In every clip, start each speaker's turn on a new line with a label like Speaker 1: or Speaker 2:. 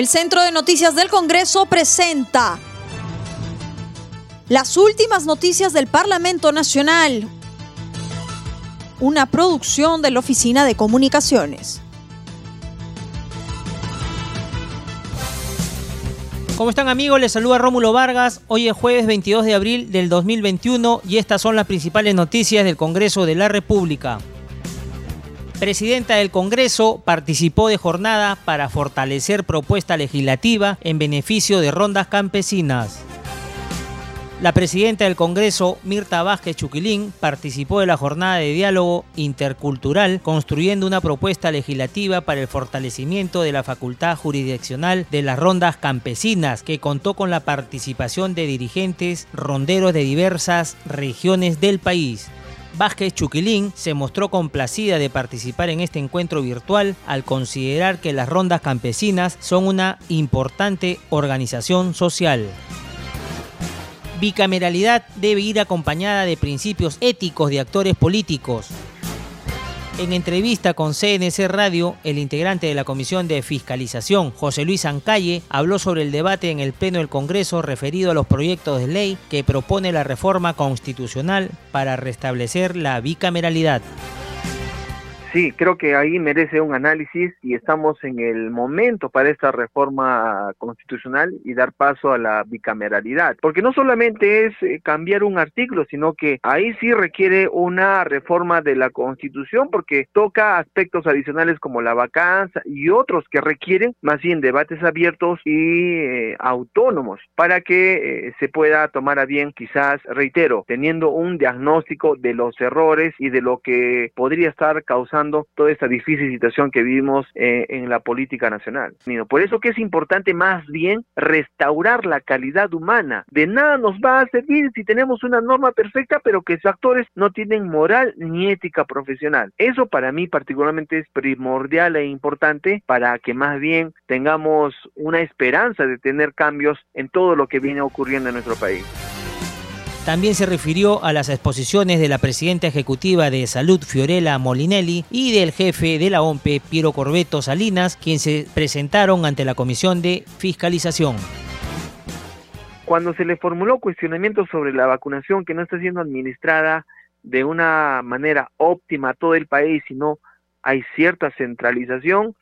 Speaker 1: El Centro de Noticias del Congreso presenta las últimas noticias del Parlamento Nacional, una producción de la Oficina de Comunicaciones.
Speaker 2: ¿Cómo están amigos? Les saluda Rómulo Vargas. Hoy es jueves 22 de abril del 2021 y estas son las principales noticias del Congreso de la República presidenta del Congreso participó de jornada para fortalecer propuesta legislativa en beneficio de rondas campesinas. La presidenta del Congreso, Mirta Vázquez Chuquilín, participó de la jornada de diálogo intercultural construyendo una propuesta legislativa para el fortalecimiento de la facultad jurisdiccional de las rondas campesinas, que contó con la participación de dirigentes ronderos de diversas regiones del país. Vázquez Chuquilín se mostró complacida de participar en este encuentro virtual al considerar que las rondas campesinas son una importante organización social. Bicameralidad debe ir acompañada de principios éticos de actores políticos, en entrevista con CNC Radio, el integrante de la Comisión de Fiscalización, José Luis Ancalle, habló sobre el debate en el Pleno del Congreso referido a los proyectos de ley que propone la reforma constitucional para restablecer la bicameralidad.
Speaker 3: Sí, creo que ahí merece un análisis y estamos en el momento para esta reforma constitucional y dar paso a la bicameralidad, porque no solamente es eh, cambiar un artículo, sino que ahí sí requiere una reforma de la constitución porque toca aspectos adicionales como la vacancia y otros que requieren más bien debates abiertos y eh, autónomos para que eh, se pueda tomar a bien quizás, reitero, teniendo un diagnóstico de los errores y de lo que podría estar causando toda esta difícil situación que vivimos eh, en la política nacional. Por eso que es importante más bien restaurar la calidad humana. De nada nos va a servir si tenemos una norma perfecta, pero que sus actores no tienen moral ni ética profesional. Eso para mí particularmente es primordial e importante para que más bien tengamos una esperanza de tener cambios en todo lo que viene ocurriendo en nuestro país.
Speaker 2: También se refirió a las exposiciones de la presidenta ejecutiva de Salud, Fiorella Molinelli, y del jefe de la OMPE, Piero Corbeto Salinas, quienes se presentaron ante la Comisión de Fiscalización.
Speaker 3: Cuando se le formuló cuestionamiento sobre la vacunación que no está siendo administrada de una manera óptima a todo el país, sino hay cierta centralización,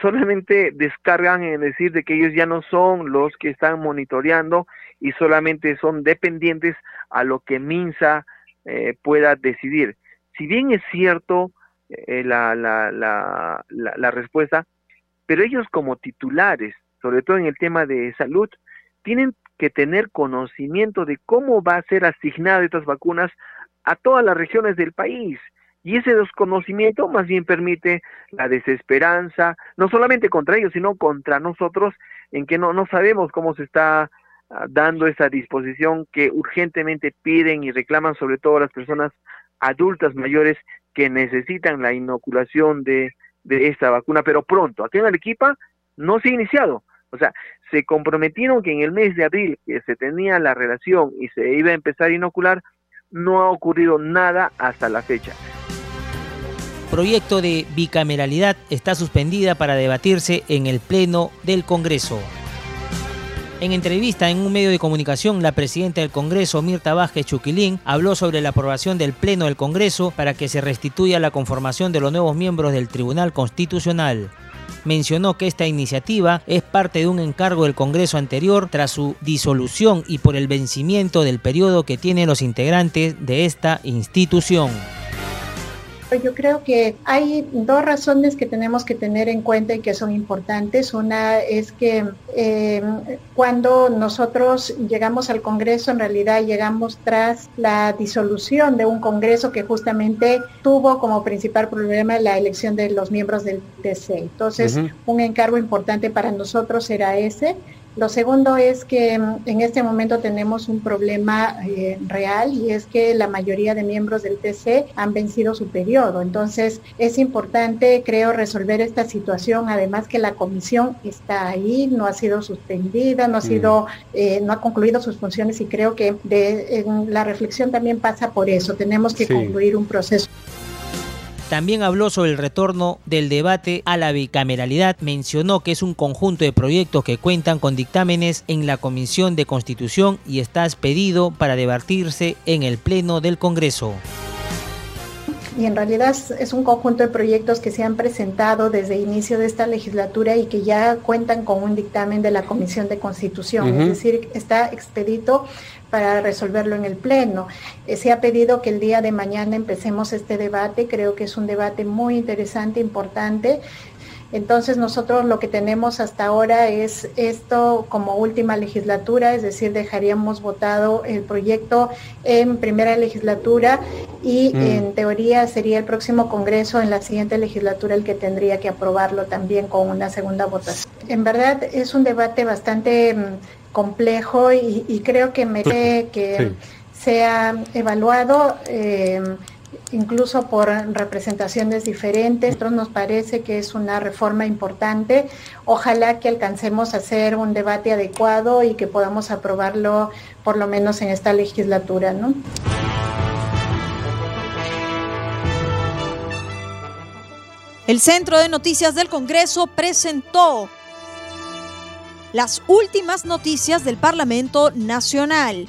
Speaker 3: solamente descargan en decir de que ellos ya no son los que están monitoreando y solamente son dependientes a lo que Minsa eh, pueda decidir. Si bien es cierto eh, la, la, la, la, respuesta, pero ellos como titulares, sobre todo en el tema de salud, tienen que tener conocimiento de cómo va a ser asignada estas vacunas a todas las regiones del país. Y ese desconocimiento más bien permite la desesperanza, no solamente contra ellos, sino contra nosotros, en que no, no sabemos cómo se está dando esa disposición que urgentemente piden y reclaman sobre todo las personas adultas mayores que necesitan la inoculación de, de esta vacuna, pero pronto. Aquí en Arequipa no se ha iniciado. O sea, se comprometieron que en el mes de abril que se tenía la relación y se iba a empezar a inocular, no ha ocurrido nada hasta la fecha
Speaker 2: proyecto de bicameralidad está suspendida para debatirse en el Pleno del Congreso. En entrevista en un medio de comunicación, la presidenta del Congreso, Mirta Vázquez Chuquilín, habló sobre la aprobación del Pleno del Congreso para que se restituya la conformación de los nuevos miembros del Tribunal Constitucional. Mencionó que esta iniciativa es parte de un encargo del Congreso anterior tras su disolución y por el vencimiento del periodo que tienen los integrantes de esta institución.
Speaker 4: Yo creo que hay dos razones que tenemos que tener en cuenta y que son importantes. Una es que eh, cuando nosotros llegamos al Congreso, en realidad llegamos tras la disolución de un Congreso que justamente tuvo como principal problema la elección de los miembros del TC. Entonces, un encargo importante para nosotros era ese. Lo segundo es que mm, en este momento tenemos un problema eh, real y es que la mayoría de miembros del TC han vencido su periodo. Entonces es importante, creo, resolver esta situación. Además que la comisión está ahí, no ha sido suspendida, no ha sido, eh, no ha concluido sus funciones y creo que de, la reflexión también pasa por eso. Tenemos que concluir un proceso.
Speaker 2: También habló sobre el retorno del debate a la bicameralidad. Mencionó que es un conjunto de proyectos que cuentan con dictámenes en la Comisión de Constitución y está expedido para debatirse en el Pleno del Congreso
Speaker 4: y en realidad es un conjunto de proyectos que se han presentado desde el inicio de esta legislatura y que ya cuentan con un dictamen de la Comisión de Constitución, es decir, está expedito para resolverlo en el Pleno. Eh, se ha pedido que el día de mañana empecemos este debate, creo que es un debate muy interesante, importante. Entonces nosotros lo que tenemos hasta ahora es esto como última legislatura, es decir, dejaríamos votado el proyecto en primera legislatura y mm. en teoría sería el próximo Congreso en la siguiente legislatura el que tendría que aprobarlo también con una segunda votación. En verdad es un debate bastante mm, complejo y, creo que merece que sea evaluado. Eh, incluso por representaciones diferentes. Nosotros nos parece que es una reforma importante. Ojalá que alcancemos a hacer un debate adecuado y que podamos aprobarlo por lo menos en esta legislatura. ¿no?
Speaker 1: El Centro de Noticias del Congreso presentó las últimas noticias del Parlamento Nacional